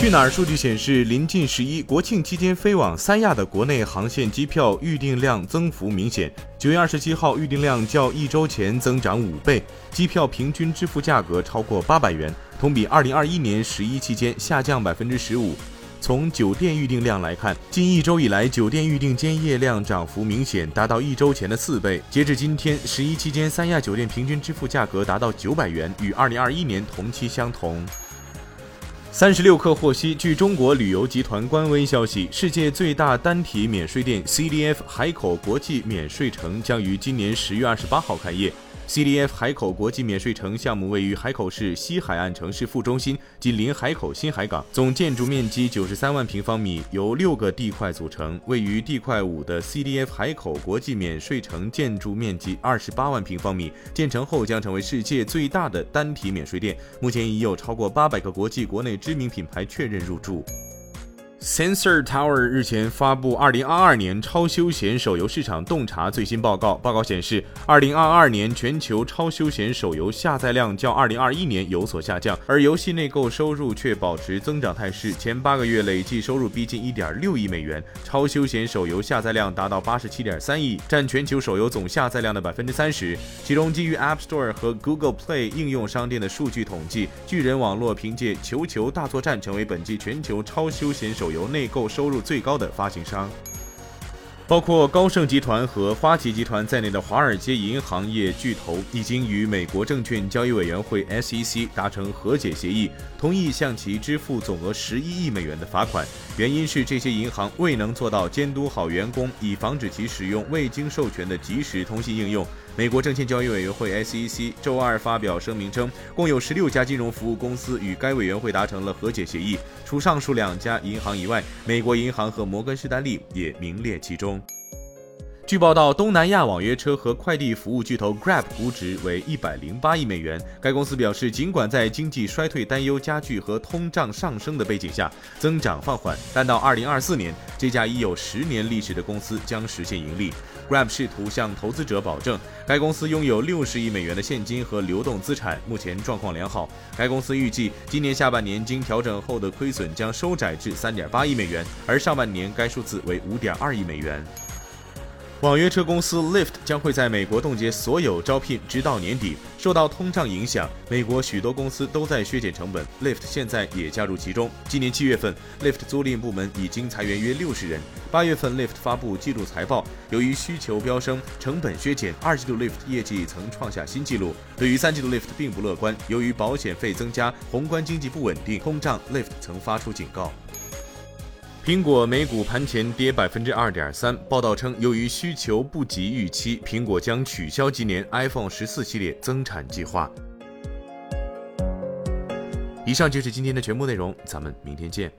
去哪儿数据显示，临近十一国庆期间飞往三亚的国内航线机票预订量增幅明显。九月二十七号，预订量较一周前增长五倍，机票平均支付价格超过八百元，同比二零二一年十一期间下降百分之十五。从酒店预订量来看，近一周以来，酒店预订间夜量涨幅明显，达到一周前的四倍。截至今天，十一期间三亚酒店平均支付价格达到九百元，与二零二一年同期相同。三十六氪获悉，据中国旅游集团官微消息，世界最大单体免税店 CDF 海口国际免税城将于今年十月二十八号开业。CDF 海口国际免税城项目位于海口市西海岸城市副中心，紧邻海口新海港，总建筑面积九十三万平方米，由六个地块组成。位于地块五的 CDF 海口国际免税城建筑面积二十八万平方米，建成后将成为世界最大的单体免税店。目前已有超过八百个国际、国内知名品牌确认入驻。Sensor Tower 日前发布2022年超休闲手游市场洞察最新报告。报告显示，2022年全球超休闲手游下载量较2021年有所下降，而游戏内购收入却保持增长态势。前八个月累计收入逼近1.6亿美元，超休闲手游下载量达到87.3亿，占全球手游总下载量的30%。其中，基于 App Store 和 Google Play 应用商店的数据统计，巨人网络凭借《球球大作战》成为本季全球超休闲手。由内购收入最高的发行商，包括高盛集团和花旗集团在内的华尔街银行业巨头，已经与美国证券交易委员会 SEC 达成和解协议，同意向其支付总额十一亿美元的罚款。原因是这些银行未能做到监督好员工，以防止其使用未经授权的即时通信应用。美国证券交易委员会 SEC 周二发表声明称，共有十六家金融服务公司与该委员会达成了和解协议，除上述两家银行以外，美国银行和摩根士丹利也名列其中。据报道，东南亚网约车和快递服务巨头 Grab 估值为一百零八亿美元。该公司表示，尽管在经济衰退担忧加剧和通胀上升的背景下，增长放缓，但到二零二四年，这家已有十年历史的公司将实现盈利。Grab 试图向投资者保证，该公司拥有六十亿美元的现金和流动资产，目前状况良好。该公司预计，今年下半年经调整后的亏损将收窄至三点八亿美元，而上半年该数字为五点二亿美元。网约车公司 Lyft 将会在美国冻结所有招聘，直到年底。受到通胀影响，美国许多公司都在削减成本，Lyft 现在也加入其中。今年七月份，Lyft 租赁部门已经裁员约六十人。八月份，Lyft 发布季度财报，由于需求飙升，成本削减，二季度 Lyft 业绩曾创下新纪录。对于三季度 Lyft 并不乐观，由于保险费增加、宏观经济不稳定、通胀，Lyft 曾发出警告。苹果美股盘前跌百分之二点三。报道称，由于需求不及预期，苹果将取消今年 iPhone 十四系列增产计划。以上就是今天的全部内容，咱们明天见。